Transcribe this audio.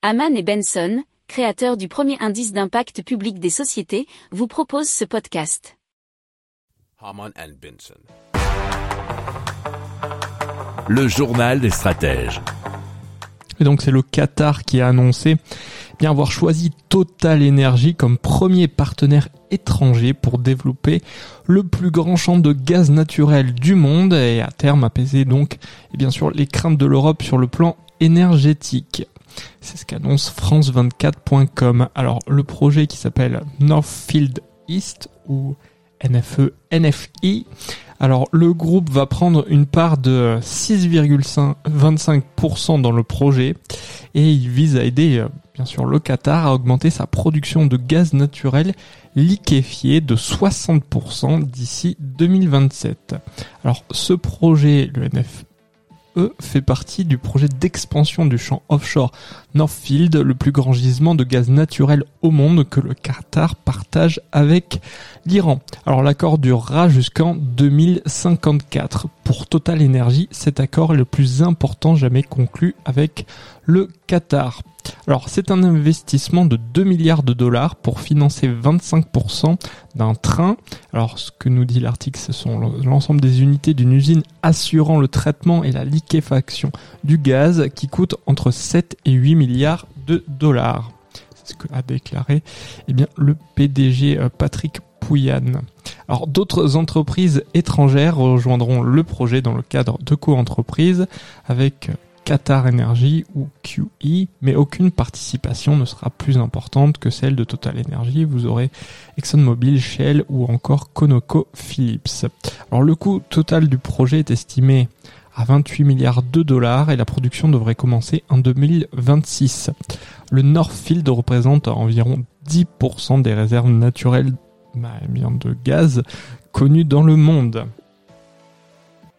Haman et Benson, créateurs du premier indice d'impact public des sociétés, vous proposent ce podcast. Haman and Benson. Le journal des stratèges. Et donc c'est le Qatar qui a annoncé bien avoir choisi Total Energy comme premier partenaire étranger pour développer le plus grand champ de gaz naturel du monde et à terme apaiser donc et bien sûr les craintes de l'Europe sur le plan énergétique. C'est ce qu'annonce France24.com. Alors le projet qui s'appelle Northfield East ou NFE NFI. Alors le groupe va prendre une part de 6,25% dans le projet et il vise à aider euh, bien sûr le Qatar à augmenter sa production de gaz naturel liquéfié de 60% d'ici 2027. Alors ce projet, le NFE fait partie du projet d'expansion du champ offshore Northfield, le plus grand gisement de gaz naturel au monde que le Qatar partage avec l'Iran. Alors l'accord durera jusqu'en 2054. Pour Total Energy, cet accord est le plus important jamais conclu avec le Qatar. Alors c'est un investissement de 2 milliards de dollars pour financer 25% d'un train. Alors ce que nous dit l'article, ce sont l'ensemble des unités d'une usine assurant le traitement et la liquéfaction du gaz qui coûte entre 7 et 8 milliards de dollars. C'est ce que a déclaré eh bien, le PDG euh, Patrick Pouyanne. Alors d'autres entreprises étrangères rejoindront le projet dans le cadre de co-entreprises avec Qatar Energy ou QE, mais aucune participation ne sera plus importante que celle de Total Energy. Vous aurez ExxonMobil, Shell ou encore ConocoPhillips. Alors le coût total du projet est estimé à 28 milliards de dollars et la production devrait commencer en 2026. Le Northfield représente environ 10% des réserves naturelles bah, de gaz connues dans le monde.